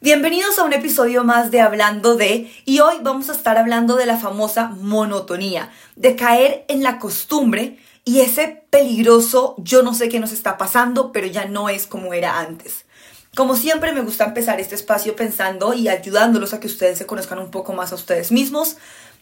Bienvenidos a un episodio más de Hablando de, y hoy vamos a estar hablando de la famosa monotonía, de caer en la costumbre y ese peligroso yo no sé qué nos está pasando, pero ya no es como era antes. Como siempre me gusta empezar este espacio pensando y ayudándolos a que ustedes se conozcan un poco más a ustedes mismos.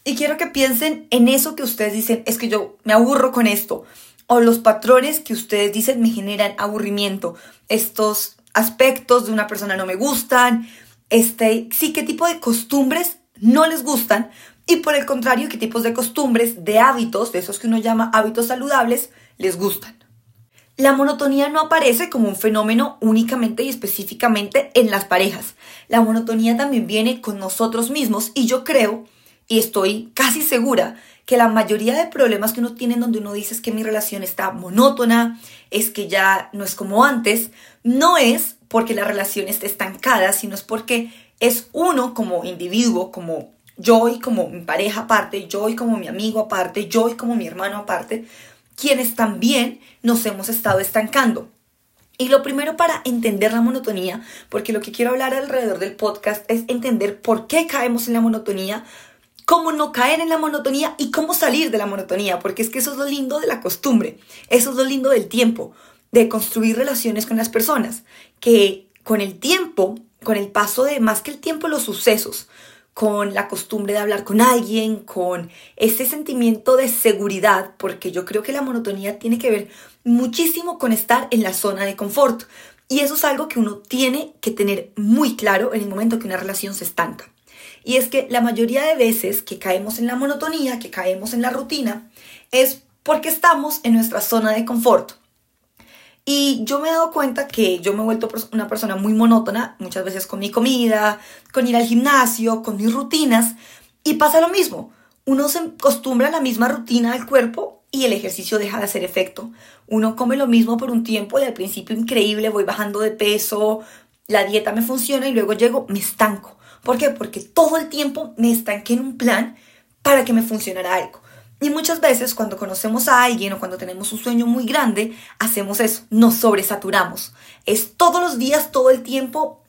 Y quiero que piensen en eso que ustedes dicen, es que yo me aburro con esto, o los patrones que ustedes dicen me generan aburrimiento, estos aspectos de una persona no me gustan, este, sí, qué tipo de costumbres no les gustan y por el contrario, qué tipos de costumbres, de hábitos, de esos que uno llama hábitos saludables, les gustan. La monotonía no aparece como un fenómeno únicamente y específicamente en las parejas. La monotonía también viene con nosotros mismos y yo creo, y estoy casi segura, que la mayoría de problemas que uno tiene donde uno dice es que mi relación está monótona, es que ya no es como antes, no es porque la relación esté estancada, sino es porque es uno como individuo, como yo y como mi pareja aparte, yo y como mi amigo aparte, yo y como mi hermano aparte, quienes también nos hemos estado estancando. Y lo primero para entender la monotonía, porque lo que quiero hablar alrededor del podcast es entender por qué caemos en la monotonía, cómo no caer en la monotonía y cómo salir de la monotonía, porque es que eso es lo lindo de la costumbre, eso es lo lindo del tiempo, de construir relaciones con las personas, que con el tiempo, con el paso de más que el tiempo, los sucesos, con la costumbre de hablar con alguien, con ese sentimiento de seguridad, porque yo creo que la monotonía tiene que ver muchísimo con estar en la zona de confort. Y eso es algo que uno tiene que tener muy claro en el momento que una relación se estanca. Y es que la mayoría de veces que caemos en la monotonía, que caemos en la rutina, es porque estamos en nuestra zona de confort. Y yo me he dado cuenta que yo me he vuelto una persona muy monótona, muchas veces con mi comida, con ir al gimnasio, con mis rutinas, y pasa lo mismo. Uno se acostumbra a la misma rutina del cuerpo y el ejercicio deja de hacer efecto. Uno come lo mismo por un tiempo y al principio increíble, voy bajando de peso, la dieta me funciona y luego llego, me estanco. ¿Por qué? Porque todo el tiempo me estanqué en un plan para que me funcionara algo. Y muchas veces cuando conocemos a alguien o cuando tenemos un sueño muy grande, hacemos eso, nos sobresaturamos. Es todos los días, todo el tiempo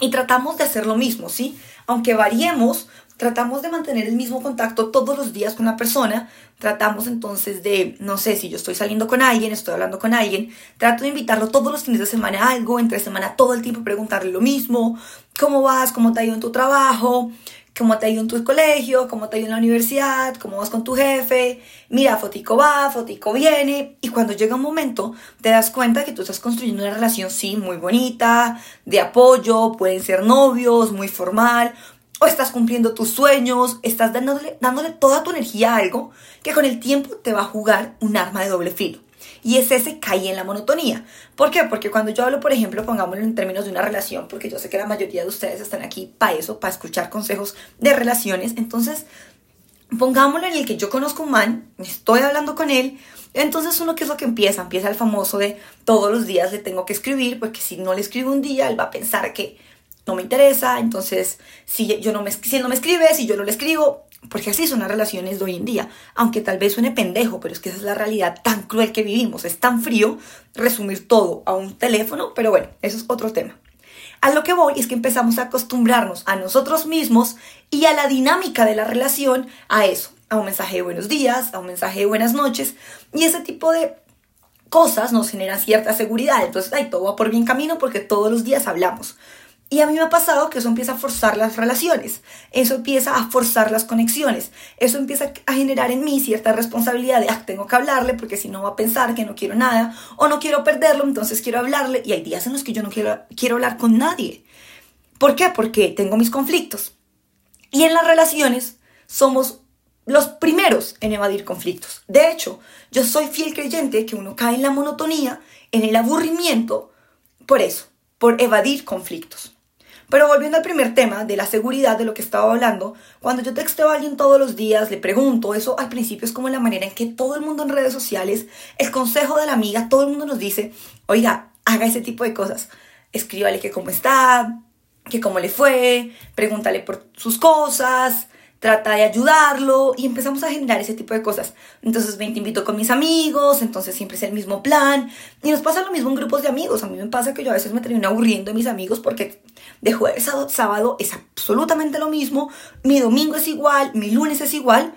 y tratamos de hacer lo mismo, ¿sí? Aunque variemos, tratamos de mantener el mismo contacto todos los días con la persona, tratamos entonces de, no sé, si yo estoy saliendo con alguien, estoy hablando con alguien, trato de invitarlo todos los fines de semana a algo, entre semana todo el tiempo preguntarle lo mismo, ¿cómo vas? ¿Cómo te ha ido en tu trabajo? ¿Cómo te ha ido en tu colegio? ¿Cómo te ha ido en la universidad? ¿Cómo vas con tu jefe? Mira, fotico va, fotico viene. Y cuando llega un momento, te das cuenta que tú estás construyendo una relación, sí, muy bonita, de apoyo, pueden ser novios, muy formal, estás cumpliendo tus sueños, estás dándole, dándole toda tu energía a algo que con el tiempo te va a jugar un arma de doble filo. Y es ese cae en la monotonía. ¿Por qué? Porque cuando yo hablo, por ejemplo, pongámoslo en términos de una relación, porque yo sé que la mayoría de ustedes están aquí para eso, para escuchar consejos de relaciones, entonces pongámoslo en el que yo conozco un man, estoy hablando con él, entonces uno qué es lo que empieza, empieza el famoso de todos los días le tengo que escribir, porque si no le escribo un día, él va a pensar que no me interesa, entonces si, yo no me, si no me escribe, si yo no le escribo, porque así son las relaciones de hoy en día, aunque tal vez suene pendejo, pero es que esa es la realidad tan cruel que vivimos, es tan frío resumir todo a un teléfono, pero bueno, eso es otro tema. A lo que voy es que empezamos a acostumbrarnos a nosotros mismos y a la dinámica de la relación a eso, a un mensaje de buenos días, a un mensaje de buenas noches, y ese tipo de cosas nos generan cierta seguridad, entonces, ay, todo va por bien camino porque todos los días hablamos. Y a mí me ha pasado que eso empieza a forzar las relaciones, eso empieza a forzar las conexiones, eso empieza a generar en mí cierta responsabilidad de, ah, tengo que hablarle porque si no va a pensar que no quiero nada o no quiero perderlo, entonces quiero hablarle y hay días en los que yo no quiero, quiero hablar con nadie. ¿Por qué? Porque tengo mis conflictos. Y en las relaciones somos los primeros en evadir conflictos. De hecho, yo soy fiel creyente que uno cae en la monotonía, en el aburrimiento, por eso, por evadir conflictos. Pero volviendo al primer tema de la seguridad de lo que estaba hablando, cuando yo texteo a alguien todos los días, le pregunto, eso al principio es como la manera en que todo el mundo en redes sociales, el consejo de la amiga, todo el mundo nos dice, oiga, haga ese tipo de cosas. Escríbale que cómo está, que cómo le fue, pregúntale por sus cosas, trata de ayudarlo y empezamos a generar ese tipo de cosas. Entonces te invito con mis amigos, entonces siempre es el mismo plan. Y nos pasa lo mismo en grupos de amigos. A mí me pasa que yo a veces me termino aburriendo de mis amigos porque de jueves a sábado es absolutamente lo mismo, mi domingo es igual, mi lunes es igual.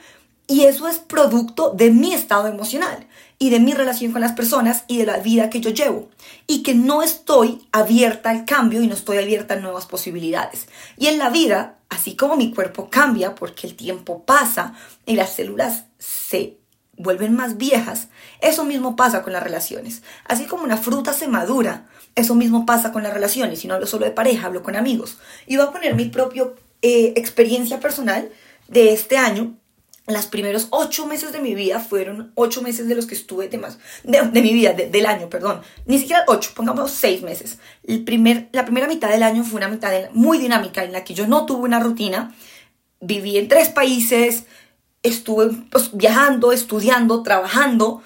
Y eso es producto de mi estado emocional y de mi relación con las personas y de la vida que yo llevo. Y que no estoy abierta al cambio y no estoy abierta a nuevas posibilidades. Y en la vida, así como mi cuerpo cambia porque el tiempo pasa y las células se vuelven más viejas, eso mismo pasa con las relaciones. Así como una fruta se madura, eso mismo pasa con las relaciones. Y no hablo solo de pareja, hablo con amigos. Y voy a poner mi propia eh, experiencia personal de este año los primeros ocho meses de mi vida fueron ocho meses de los que estuve de más, de, mi vida, del año, perdón. Ni siquiera ocho, pongamos seis meses. El primer, la primera mitad del año fue una mitad muy dinámica en la que yo no tuve una rutina. Viví en tres países, estuve pues, viajando, estudiando, trabajando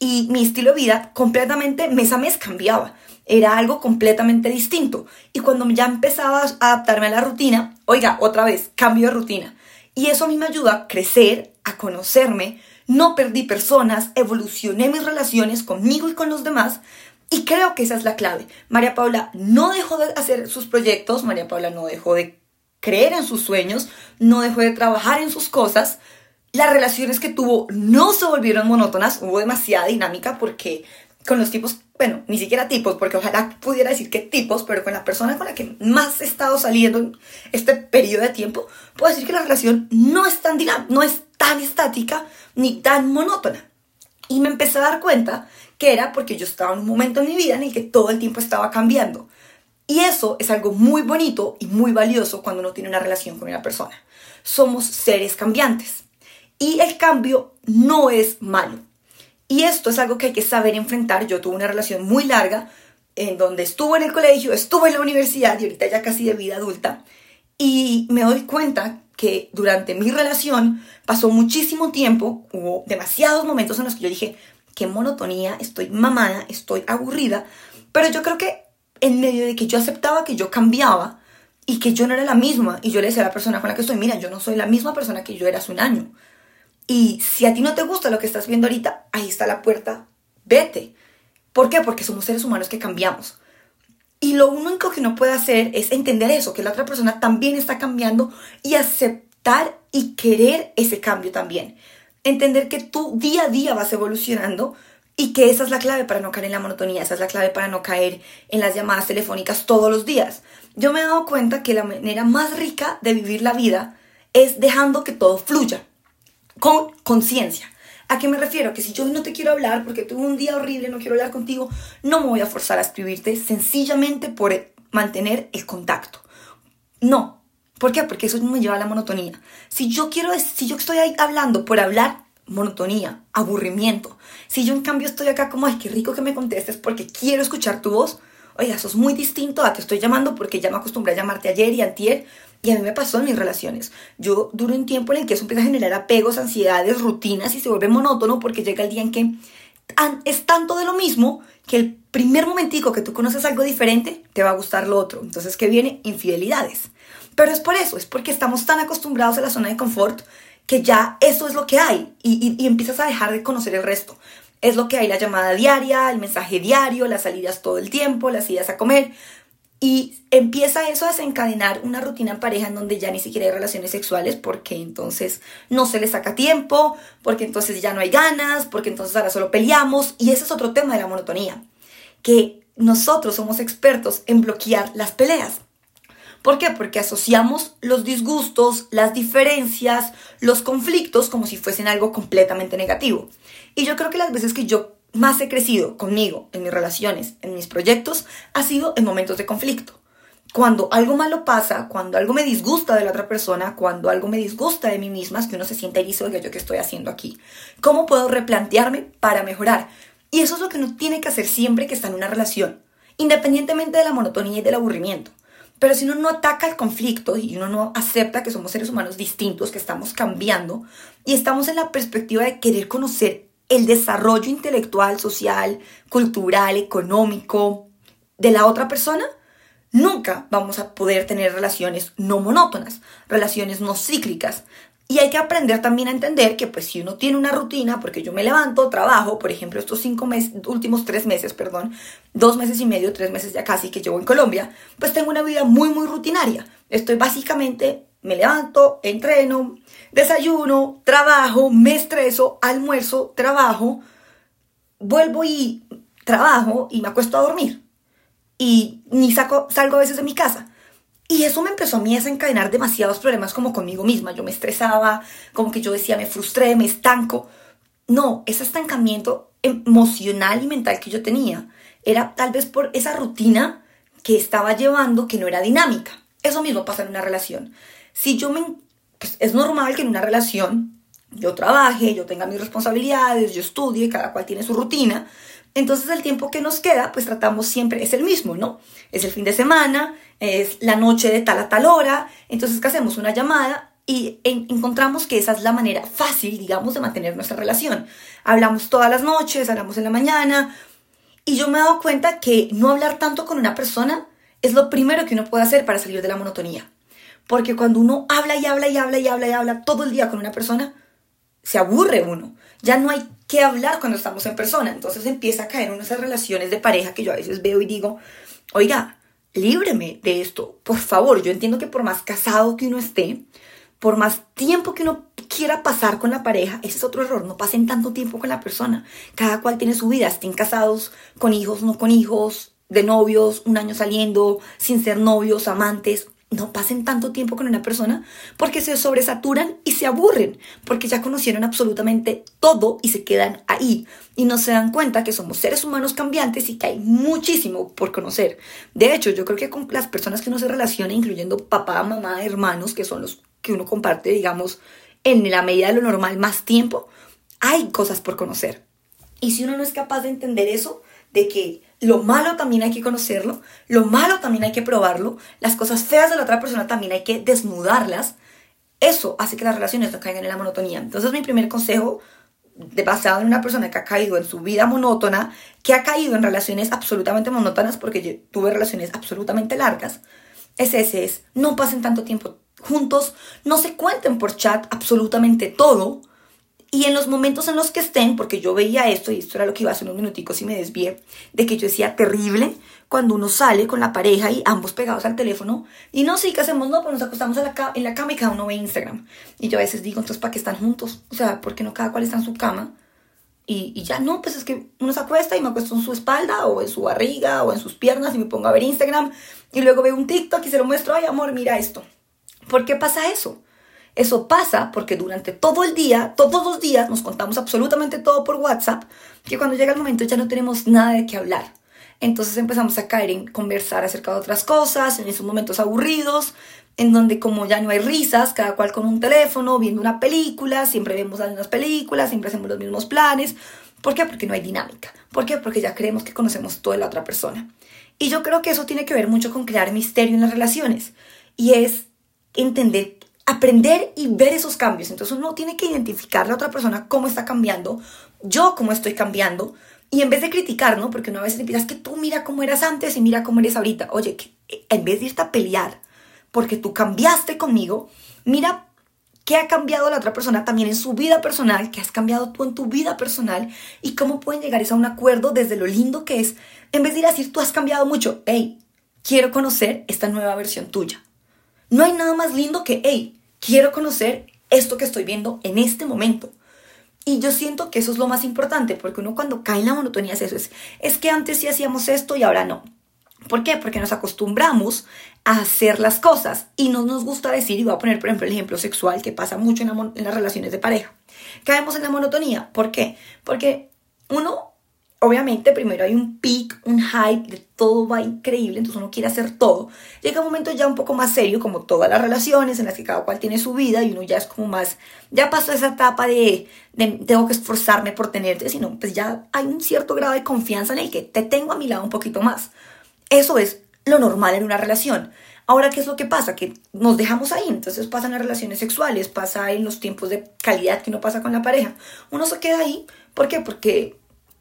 y mi estilo de vida completamente mes a mes cambiaba. Era algo completamente distinto. Y cuando ya empezaba a adaptarme a la rutina, oiga, otra vez, cambio de rutina y eso a mí me ayuda a crecer, a conocerme, no perdí personas, evolucioné mis relaciones conmigo y con los demás. Y creo que esa es la clave. María Paula no dejó de hacer sus proyectos, María Paula no dejó de creer en sus sueños, no dejó de trabajar en sus cosas. Las relaciones que tuvo no se volvieron monótonas, hubo demasiada dinámica porque con los tipos, bueno, ni siquiera tipos, porque ojalá pudiera decir que tipos, pero con la persona con la que más he estado saliendo en este periodo de tiempo, puedo decir que la relación no es tan no es tan estática ni tan monótona. Y me empecé a dar cuenta que era porque yo estaba en un momento en mi vida en el que todo el tiempo estaba cambiando. Y eso es algo muy bonito y muy valioso cuando uno tiene una relación con una persona. Somos seres cambiantes. Y el cambio no es malo. Y esto es algo que hay que saber enfrentar. Yo tuve una relación muy larga en donde estuve en el colegio, estuve en la universidad y ahorita ya casi de vida adulta. Y me doy cuenta que durante mi relación pasó muchísimo tiempo, hubo demasiados momentos en los que yo dije, qué monotonía, estoy mamada, estoy aburrida. Pero yo creo que en medio de que yo aceptaba que yo cambiaba y que yo no era la misma, y yo le decía a la persona con la que estoy, mira, yo no soy la misma persona que yo era hace un año. Y si a ti no te gusta lo que estás viendo ahorita, ahí está la puerta, vete. ¿Por qué? Porque somos seres humanos que cambiamos. Y lo único que no puede hacer es entender eso, que la otra persona también está cambiando y aceptar y querer ese cambio también. Entender que tú día a día vas evolucionando y que esa es la clave para no caer en la monotonía, esa es la clave para no caer en las llamadas telefónicas todos los días. Yo me he dado cuenta que la manera más rica de vivir la vida es dejando que todo fluya con conciencia. ¿A qué me refiero? Que si yo no te quiero hablar porque tuve un día horrible, no quiero hablar contigo, no me voy a forzar a escribirte sencillamente por mantener el contacto. No. ¿Por qué? Porque eso me lleva a la monotonía. Si yo quiero, si yo estoy ahí hablando por hablar, monotonía, aburrimiento. Si yo en cambio estoy acá como, ay, qué rico que me contestes porque quiero escuchar tu voz, oiga, eso es muy distinto a que estoy llamando porque ya me acostumbré a llamarte ayer y antier y a mí me pasó en mis relaciones. Yo duro un tiempo en el que eso empieza a generar apegos, ansiedades, rutinas y se vuelve monótono porque llega el día en que es tanto de lo mismo que el primer momentico que tú conoces algo diferente, te va a gustar lo otro. Entonces, ¿qué viene? Infidelidades. Pero es por eso, es porque estamos tan acostumbrados a la zona de confort que ya eso es lo que hay y, y empiezas a dejar de conocer el resto. Es lo que hay, la llamada diaria, el mensaje diario, las salidas todo el tiempo, las idas a comer. Y empieza eso a desencadenar una rutina en pareja en donde ya ni siquiera hay relaciones sexuales porque entonces no se le saca tiempo, porque entonces ya no hay ganas, porque entonces ahora solo peleamos. Y ese es otro tema de la monotonía, que nosotros somos expertos en bloquear las peleas. ¿Por qué? Porque asociamos los disgustos, las diferencias, los conflictos como si fuesen algo completamente negativo. Y yo creo que las veces que yo más he crecido conmigo, en mis relaciones, en mis proyectos, ha sido en momentos de conflicto. Cuando algo malo pasa, cuando algo me disgusta de la otra persona, cuando algo me disgusta de mí misma, es que uno se siente erizo de yo que estoy haciendo aquí. ¿Cómo puedo replantearme para mejorar? Y eso es lo que uno tiene que hacer siempre que está en una relación, independientemente de la monotonía y del aburrimiento. Pero si uno no ataca el conflicto y uno no acepta que somos seres humanos distintos, que estamos cambiando y estamos en la perspectiva de querer conocer el desarrollo intelectual, social, cultural, económico de la otra persona, nunca vamos a poder tener relaciones no monótonas, relaciones no cíclicas. Y hay que aprender también a entender que pues si uno tiene una rutina, porque yo me levanto, trabajo, por ejemplo, estos cinco meses, últimos tres meses, perdón, dos meses y medio, tres meses ya casi que llevo en Colombia, pues tengo una vida muy, muy rutinaria. Estoy básicamente, me levanto, entreno, desayuno, trabajo, me estreso, almuerzo, trabajo, vuelvo y trabajo y me acuesto a dormir. Y ni saco, salgo a veces de mi casa. Y eso me empezó a mí a desencadenar demasiados problemas como conmigo misma. Yo me estresaba, como que yo decía, me frustré, me estanco. No, ese estancamiento emocional y mental que yo tenía era tal vez por esa rutina que estaba llevando que no era dinámica. Eso mismo pasa en una relación. Si yo me... Pues es normal que en una relación yo trabaje, yo tenga mis responsabilidades, yo estudie, cada cual tiene su rutina, entonces el tiempo que nos queda, pues tratamos siempre, es el mismo, ¿no? Es el fin de semana, es la noche de tal a tal hora, entonces hacemos una llamada y encontramos que esa es la manera fácil, digamos, de mantener nuestra relación. Hablamos todas las noches, hablamos en la mañana, y yo me he dado cuenta que no hablar tanto con una persona es lo primero que uno puede hacer para salir de la monotonía. Porque cuando uno habla y habla y habla y habla y habla todo el día con una persona, se aburre uno. Ya no hay que hablar cuando estamos en persona. Entonces empieza a caer en esas relaciones de pareja que yo a veces veo y digo, oiga, líbreme de esto, por favor. Yo entiendo que por más casado que uno esté, por más tiempo que uno quiera pasar con la pareja, ese es otro error, no pasen tanto tiempo con la persona. Cada cual tiene su vida, estén casados, con hijos, no con hijos, de novios, un año saliendo, sin ser novios, amantes no pasen tanto tiempo con una persona porque se sobresaturan y se aburren, porque ya conocieron absolutamente todo y se quedan ahí y no se dan cuenta que somos seres humanos cambiantes y que hay muchísimo por conocer. De hecho, yo creo que con las personas que uno se relaciona, incluyendo papá, mamá, hermanos, que son los que uno comparte, digamos, en la medida de lo normal más tiempo, hay cosas por conocer. Y si uno no es capaz de entender eso, de que lo malo también hay que conocerlo, lo malo también hay que probarlo, las cosas feas de la otra persona también hay que desnudarlas. Eso hace que las relaciones no caigan en la monotonía. Entonces mi primer consejo, de basado en una persona que ha caído en su vida monótona, que ha caído en relaciones absolutamente monótonas, porque yo tuve relaciones absolutamente largas, es ese, es no pasen tanto tiempo juntos, no se cuenten por chat absolutamente todo, y en los momentos en los que estén, porque yo veía esto, y esto era lo que iba a hacer unos minuticos y me desvié, de que yo decía terrible cuando uno sale con la pareja y ambos pegados al teléfono, y no, sí, ¿qué hacemos? No, pues nos acostamos en la, en la cama y cada uno ve Instagram. Y yo a veces digo, entonces, ¿para qué están juntos? O sea, ¿por qué no cada cual está en su cama? Y, y, ya no, pues es que uno se acuesta y me acuesto en su espalda o en su barriga o en sus piernas y me pongo a ver Instagram y luego veo un TikTok y se lo muestro, ay amor, mira esto. ¿Por qué pasa eso? Eso pasa porque durante todo el día, todos los días, nos contamos absolutamente todo por WhatsApp, que cuando llega el momento ya no tenemos nada de qué hablar. Entonces empezamos a caer en conversar acerca de otras cosas, en esos momentos aburridos, en donde como ya no hay risas, cada cual con un teléfono, viendo una película, siempre vemos las mismas películas, siempre hacemos los mismos planes. ¿Por qué? Porque no hay dinámica. ¿Por qué? Porque ya creemos que conocemos toda la otra persona. Y yo creo que eso tiene que ver mucho con crear misterio en las relaciones. Y es entender aprender y ver esos cambios. Entonces uno tiene que identificar a la otra persona cómo está cambiando, yo cómo estoy cambiando, y en vez de criticar, ¿no? Porque una vez empiezas que tú mira cómo eras antes y mira cómo eres ahorita. Oye, eh, en vez de irte a pelear porque tú cambiaste conmigo, mira qué ha cambiado la otra persona también en su vida personal, qué has cambiado tú en tu vida personal y cómo pueden llegar a un acuerdo desde lo lindo que es, en vez de ir a decir tú has cambiado mucho, hey, quiero conocer esta nueva versión tuya. No hay nada más lindo que, hey, quiero conocer esto que estoy viendo en este momento. Y yo siento que eso es lo más importante, porque uno cuando cae en la monotonía es eso, es, es que antes sí hacíamos esto y ahora no. ¿Por qué? Porque nos acostumbramos a hacer las cosas y no nos gusta decir, y voy a poner por ejemplo el ejemplo sexual que pasa mucho en, en las relaciones de pareja. Caemos en la monotonía. ¿Por qué? Porque uno obviamente primero hay un peak, un hype, de todo va increíble, entonces uno quiere hacer todo. Llega un momento ya un poco más serio, como todas las relaciones en las que cada cual tiene su vida y uno ya es como más, ya pasó esa etapa de, tengo que esforzarme por tenerte, sino pues ya hay un cierto grado de confianza en el que te tengo a mi lado un poquito más. Eso es lo normal en una relación. Ahora, ¿qué es lo que pasa? Que nos dejamos ahí, entonces pasan las relaciones sexuales, pasa en los tiempos de calidad que uno pasa con la pareja. Uno se queda ahí, ¿por qué? Porque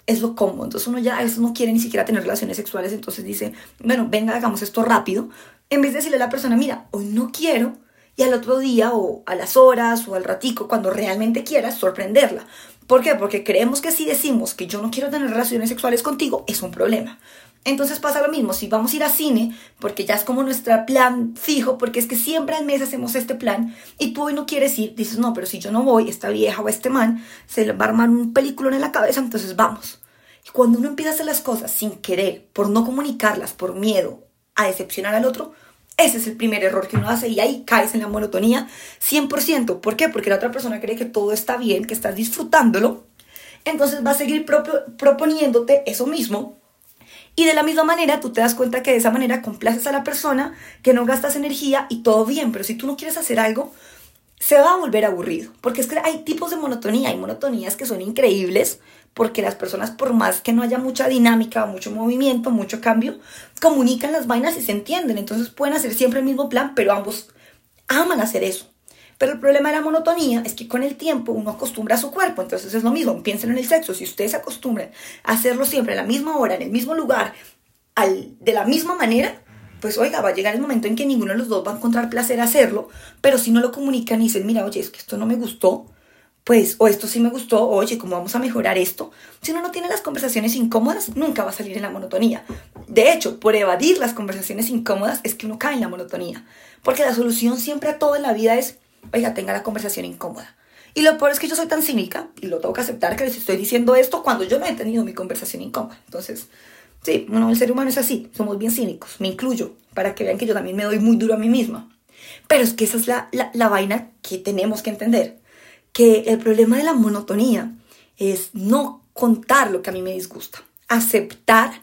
es lo cómodo. Entonces uno ya a no quiere ni siquiera tener relaciones sexuales, entonces dice, bueno, venga, hagamos esto rápido, en vez de decirle a la persona, mira, hoy no quiero, y al otro día o a las horas o al ratico, cuando realmente quieras, sorprenderla. ¿Por qué? Porque creemos que si decimos que yo no quiero tener relaciones sexuales contigo, es un problema. Entonces pasa lo mismo, si vamos a ir a cine, porque ya es como nuestro plan fijo, porque es que siempre al mes hacemos este plan, y tú hoy no quieres ir, dices, no, pero si yo no voy, esta vieja o este man se le va a armar un película en la cabeza, entonces vamos. Y cuando uno empieza a hacer las cosas sin querer, por no comunicarlas, por miedo a decepcionar al otro, ese es el primer error que uno hace y ahí caes en la monotonía 100%. ¿Por qué? Porque la otra persona cree que todo está bien, que estás disfrutándolo. Entonces va a seguir proponiéndote eso mismo y de la misma manera, tú te das cuenta que de esa manera complaces a la persona, que no gastas energía y todo bien. Pero si tú no quieres hacer algo, se va a volver aburrido. Porque es que hay tipos de monotonía. Hay monotonías que son increíbles porque las personas, por más que no haya mucha dinámica, mucho movimiento, mucho cambio, comunican las vainas y se entienden. Entonces pueden hacer siempre el mismo plan, pero ambos aman hacer eso. Pero el problema de la monotonía es que con el tiempo uno acostumbra a su cuerpo, entonces es lo mismo, piensen en el sexo, si ustedes se acostumbran a hacerlo siempre a la misma hora, en el mismo lugar, al, de la misma manera, pues oiga, va a llegar el momento en que ninguno de los dos va a encontrar placer hacerlo, pero si no lo comunican y dicen, mira, oye, es que esto no me gustó, pues, o esto sí me gustó, oye, ¿cómo vamos a mejorar esto? Si uno no tiene las conversaciones incómodas, nunca va a salir en la monotonía. De hecho, por evadir las conversaciones incómodas es que uno cae en la monotonía, porque la solución siempre a todo en la vida es oiga, tenga la conversación incómoda. Y lo peor es que yo soy tan cínica, y lo tengo que aceptar que les estoy diciendo esto cuando yo no he tenido mi conversación incómoda. Entonces, sí, bueno, el ser humano es así, somos bien cínicos, me incluyo, para que vean que yo también me doy muy duro a mí misma. Pero es que esa es la, la, la vaina que tenemos que entender, que el problema de la monotonía es no contar lo que a mí me disgusta, aceptar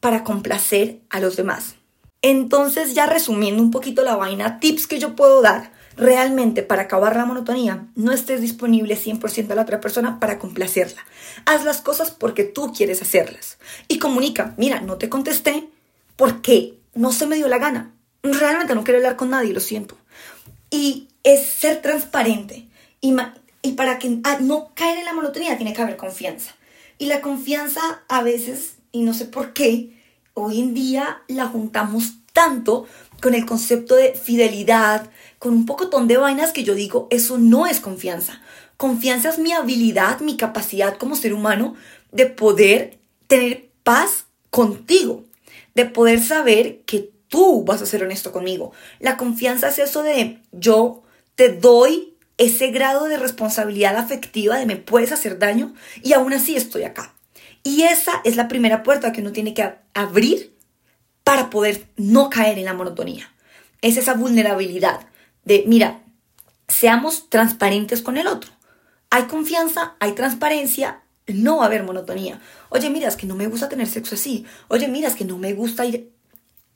para complacer a los demás. Entonces, ya resumiendo un poquito la vaina, tips que yo puedo dar realmente para acabar la monotonía, no estés disponible 100% a la otra persona para complacerla. Haz las cosas porque tú quieres hacerlas. Y comunica, mira, no te contesté porque no se me dio la gana. Realmente no quiero hablar con nadie, lo siento. Y es ser transparente. Y, para que ah, no caer en la monotonía tiene que haber confianza. Y la confianza a veces, y no sé por qué, hoy en día la juntamos tanto con el concepto de fidelidad, con un pocotón de vainas que yo digo, eso no es confianza. Confianza es mi habilidad, mi capacidad como ser humano de poder tener paz contigo, de poder saber que tú vas a ser honesto conmigo. La confianza es eso de yo te doy ese grado de responsabilidad afectiva de me puedes hacer daño y aún así estoy acá. Y esa es la primera puerta que uno tiene que abrir para poder no caer en la monotonía. Es esa vulnerabilidad de, mira, seamos transparentes con el otro. Hay confianza, hay transparencia, no va a haber monotonía. Oye, mira, es que no me gusta tener sexo así. Oye, mira, es que no me gusta ir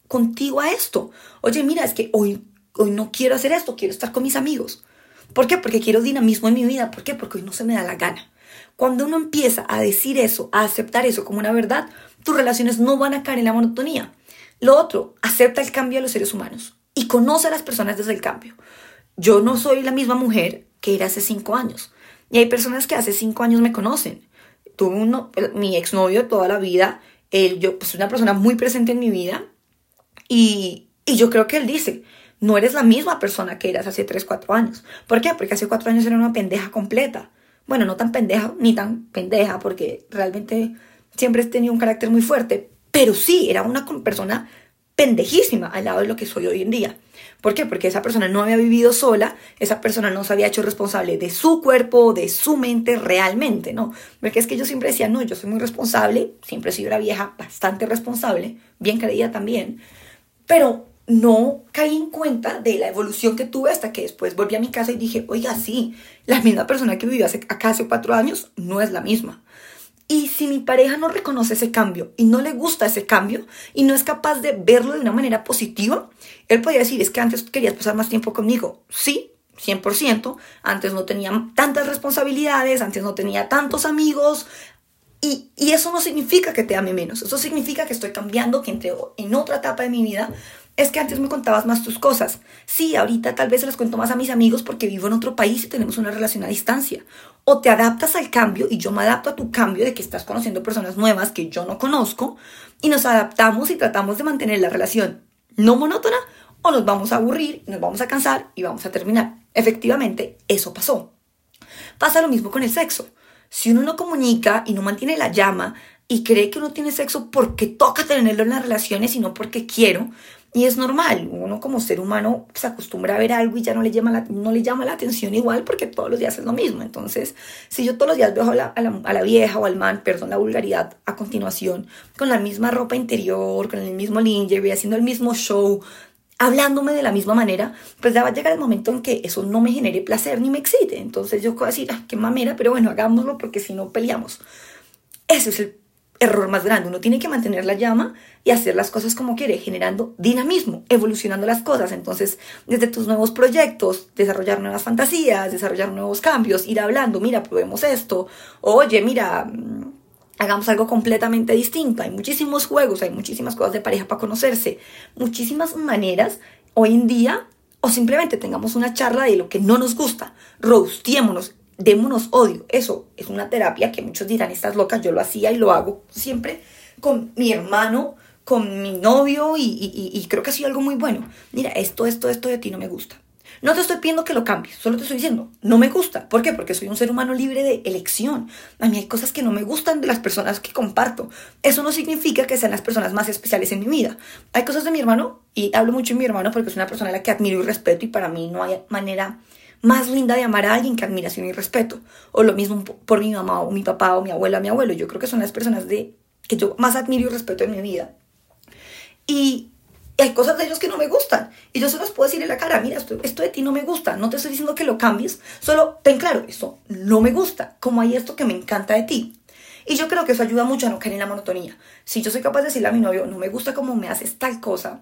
contigo a esto. Oye, mira, es que hoy, hoy no quiero hacer esto, quiero estar con mis amigos. ¿Por qué? Porque quiero dinamismo en mi vida. ¿Por qué? Porque hoy no se me da la gana. Cuando uno empieza a decir eso, a aceptar eso como una verdad, tus relaciones no van a caer en la monotonía. Lo otro, acepta el cambio de los seres humanos y conoce a las personas desde el cambio. Yo no soy la misma mujer que era hace cinco años. Y hay personas que hace cinco años me conocen. Tuve uno, mi exnovio toda la vida, él, yo, pues una persona muy presente en mi vida. Y, y yo creo que él dice, no eres la misma persona que eras hace tres, cuatro años. ¿Por qué? Porque hace cuatro años era una pendeja completa. Bueno, no tan pendeja, ni tan pendeja, porque realmente siempre he tenido un carácter muy fuerte. Pero sí, era una persona pendejísima al lado de lo que soy hoy en día. ¿Por qué? Porque esa persona no había vivido sola, esa persona no se había hecho responsable de su cuerpo, de su mente realmente, ¿no? Porque es que yo siempre decía, no, yo soy muy responsable, siempre sido una vieja bastante responsable, bien creída también, pero no caí en cuenta de la evolución que tuve hasta que después volví a mi casa y dije, oiga, sí, la misma persona que vivió hace, acá hace cuatro años no es la misma. Y si mi pareja no reconoce ese cambio y no le gusta ese cambio y no es capaz de verlo de una manera positiva, él podría decir, es que antes querías pasar más tiempo conmigo. Sí, 100%. Antes no tenía tantas responsabilidades, antes no tenía tantos amigos. Y, y eso no significa que te ame menos. Eso significa que estoy cambiando, que entré en otra etapa de mi vida es que antes me contabas más tus cosas. Sí, ahorita tal vez se las cuento más a mis amigos porque vivo en otro país y tenemos una relación a distancia. O te adaptas al cambio y yo me adapto a tu cambio de que estás conociendo personas nuevas que yo no conozco y nos adaptamos y tratamos de mantener la relación no monótona o nos vamos a aburrir, nos vamos a cansar y vamos a terminar. Efectivamente, eso pasó. Pasa lo mismo con el sexo. Si uno no comunica y no mantiene la llama y cree que uno tiene sexo porque toca tenerlo en las relaciones y no porque quiero, y es normal, uno como ser humano se acostumbra a ver algo y ya no le llama la, no le llama la atención igual porque todos los días es lo mismo. Entonces, si yo todos los días veo a la, a la, vieja o al man, perdón la vulgaridad, a continuación, con la misma ropa interior, con el mismo lingerie, haciendo el mismo show, hablándome de la misma manera, pues ya va a llegar el momento en que eso no me genere placer ni me excite. Entonces yo puedo decir, ah, qué mamera, pero bueno, hagámoslo porque si no peleamos. Ese es el error más grande. Uno tiene que mantener la llama y hacer las cosas como quiere, generando dinamismo, evolucionando las cosas. Entonces, desde tus nuevos proyectos, desarrollar nuevas fantasías, desarrollar nuevos cambios, ir hablando, mira, probemos esto, oye, mira, mm, hagamos algo completamente distinto. Hay muchísimos juegos, hay muchísimas cosas de pareja para conocerse, muchísimas maneras hoy en día, o simplemente tengamos una charla de lo que no nos gusta, roastiémonos, démonos odio. Eso es una terapia que muchos dirán, estás locas, yo lo hacía y lo hago siempre con mi hermano, con mi novio y, creo que ha sido algo muy bueno. Mira, esto, esto, esto de ti no me gusta. No te estoy pidiendo que lo cambies, solo te estoy diciendo, no me gusta. ¿Por qué? Porque soy un ser humano libre de elección. A mí hay cosas que no me gustan de las personas que comparto. Eso no significa que sean las personas más especiales en mi vida. Hay cosas de mi hermano, y hablo mucho de mi hermano porque es una persona a la que admiro y respeto y para mí no hay manera más linda de amar a alguien que admiración y respeto. O lo mismo por mi mamá o mi papá o mi abuela o mi abuelo. Yo creo que son las personas de, que yo más admiro y respeto en mi vida. Y hay cosas de ellos que no me gustan. Y yo se las puedo decir en la cara, mira, esto, esto de ti no me gusta. No te estoy diciendo que lo cambies. Solo ten claro, esto no me gusta. Como hay esto que me encanta de ti. Y yo creo que eso ayuda mucho a no caer en la monotonía. Si yo soy capaz de decirle a mi novio, no me gusta cómo me haces tal cosa,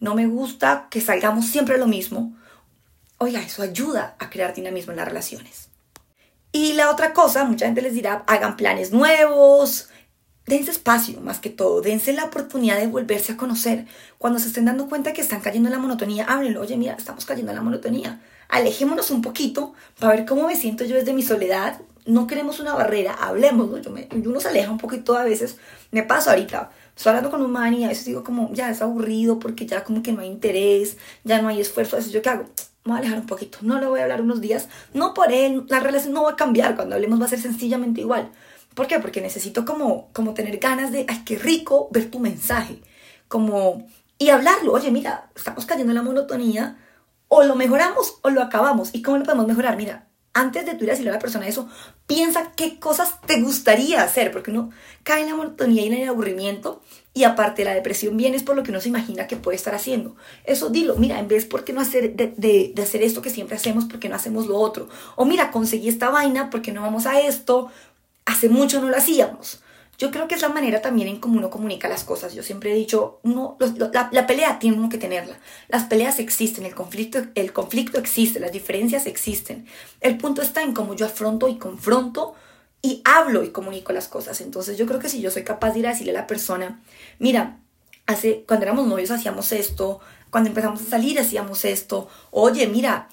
no me gusta que salgamos siempre lo mismo, oiga, eso ayuda a crear dinamismo en las relaciones. Y la otra cosa, mucha gente les dirá, hagan planes nuevos, dense espacio más que todo, dense la oportunidad de volverse a conocer. Cuando se estén dando cuenta que están cayendo en la monotonía, háblenlo, oye, mira, estamos cayendo en la monotonía. Alejémonos un poquito para ver cómo me siento yo desde mi soledad. No queremos una barrera, hablemos, yo, me, uno se aleja un poquito a veces. Me paso ahorita, estoy hablando con un man y a veces digo como, ya es aburrido porque ya como que no hay interés, ya no hay esfuerzo. A veces yo qué hago, me voy a alejar un poquito, no le voy a hablar unos días, no por él, la relación no va a cambiar, cuando hablemos va a ser sencillamente igual. ¿Por qué? Porque necesito como, como tener ganas de, ay, qué rico ver tu mensaje, como, y hablarlo, oye, mira, estamos cayendo en la monotonía, o lo mejoramos o lo acabamos, ¿y cómo lo podemos mejorar? Mira, antes de tú ir a decirle a la persona eso, piensa qué cosas te gustaría hacer, porque uno cae en la monotonía y en el aburrimiento, y aparte la depresión viene es por lo que uno se imagina que puede estar haciendo. Eso dilo, mira, en vez por qué no hacer de, de, hacer esto que siempre hacemos, ¿por qué no hacemos lo otro? O mira, conseguí esta vaina, ¿por qué no vamos a esto? Hace mucho no lo hacíamos. Yo creo que es la manera también en cómo uno comunica las cosas. Yo siempre he dicho, no, la, la, pelea tiene uno que tenerla. Las peleas existen, el conflicto, el conflicto existe, las diferencias existen. El punto está en cómo yo afronto y confronto y hablo y comunico las cosas. Entonces yo creo que si yo soy capaz de ir a decirle a la persona, mira, hace, cuando éramos novios hacíamos esto, cuando empezamos a salir hacíamos esto, oye, mira,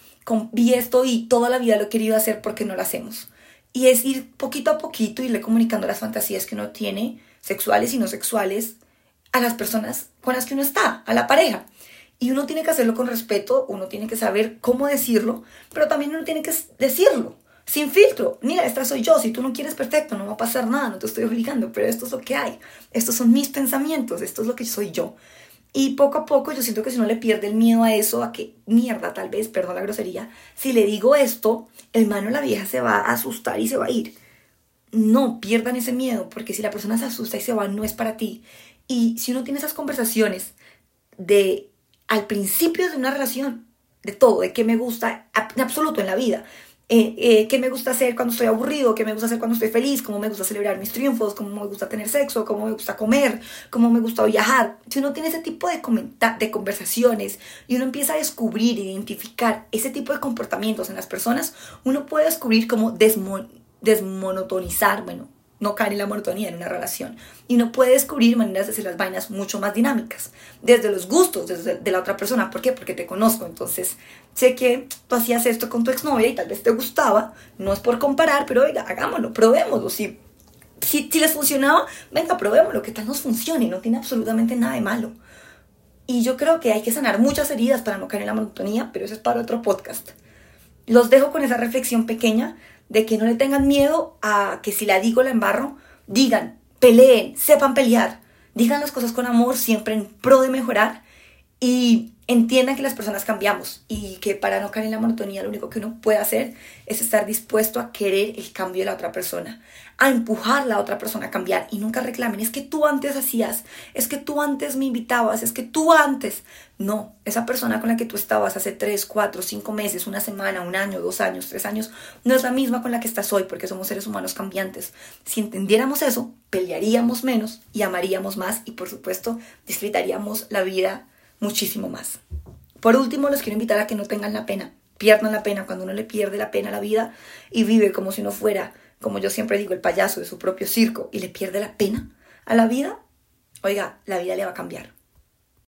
vi esto y toda la vida lo he querido hacer porque no lo hacemos. Y es ir poquito a poquito, irle comunicando las fantasías que uno tiene, sexuales y no sexuales, a las personas con las que uno está, a la pareja. Y uno tiene que hacerlo con respeto, uno tiene que saber cómo decirlo, pero también uno tiene que decirlo, sin filtro. Mira, esta soy yo, si tú no quieres perfecto, no va a pasar nada, no te estoy obligando, pero esto es lo que hay. Estos son mis pensamientos, esto es lo que soy yo. Y poco a poco yo siento que si uno le pierde el miedo a eso, a que mierda tal vez, perdón la grosería, si le digo esto, el mano la vieja se va a asustar y se va a ir. No pierdan ese miedo, porque si la persona se asusta y se va, no es para ti. Y si uno tiene esas conversaciones de al principio de una relación, de todo, de qué me gusta, en absoluto en la vida, eh, eh, qué me gusta hacer cuando estoy aburrido, qué me gusta hacer cuando estoy feliz, cómo me gusta celebrar mis triunfos, cómo me gusta tener sexo, cómo me gusta comer, cómo me gusta viajar. Si uno tiene ese tipo de, de conversaciones y uno empieza a descubrir, identificar ese tipo de comportamientos en las personas, uno puede descubrir cómo desmonotonizar, bueno, no caer en la monotonía en una relación. Y no puede descubrir maneras de hacer las vainas mucho más dinámicas. Desde los gustos desde de la otra persona. ¿Por qué? Porque te conozco. Entonces, sé que tú hacías esto con tu exnovia y tal vez te gustaba. No es por comparar, pero oiga, hagámoslo, probémoslo. Si, si, si les funcionaba, venga, probémoslo, que tal nos funcione. No tiene absolutamente nada de malo. Y yo creo que hay que sanar muchas heridas para no caer en la monotonía, pero eso es para otro podcast. Los dejo con esa reflexión pequeña de que no le tengan miedo a que si la digo la embarro, digan, peleen, sepan pelear, digan las cosas con amor, siempre en pro de mejorar y entiendan que las personas cambiamos y que para no caer en la monotonía lo único que uno puede hacer es estar dispuesto a querer el cambio de la otra persona, a empujar a la otra persona a cambiar y nunca reclamen, es que tú antes hacías, es que tú antes me invitabas, es que tú antes. No, esa persona con la que tú estabas hace tres, cuatro, cinco meses, una semana, un año, dos años, tres años, no es la misma con la que estás hoy porque somos seres humanos cambiantes. Si entendiéramos eso, pelearíamos menos y amaríamos más y por supuesto disfrutaríamos la vida muchísimo más. Por último, los quiero invitar a que no tengan la pena, pierdan la pena cuando uno le pierde la pena a la vida y vive como si uno fuera, como yo siempre digo, el payaso de su propio circo y le pierde la pena a la vida, oiga, la vida le va a cambiar.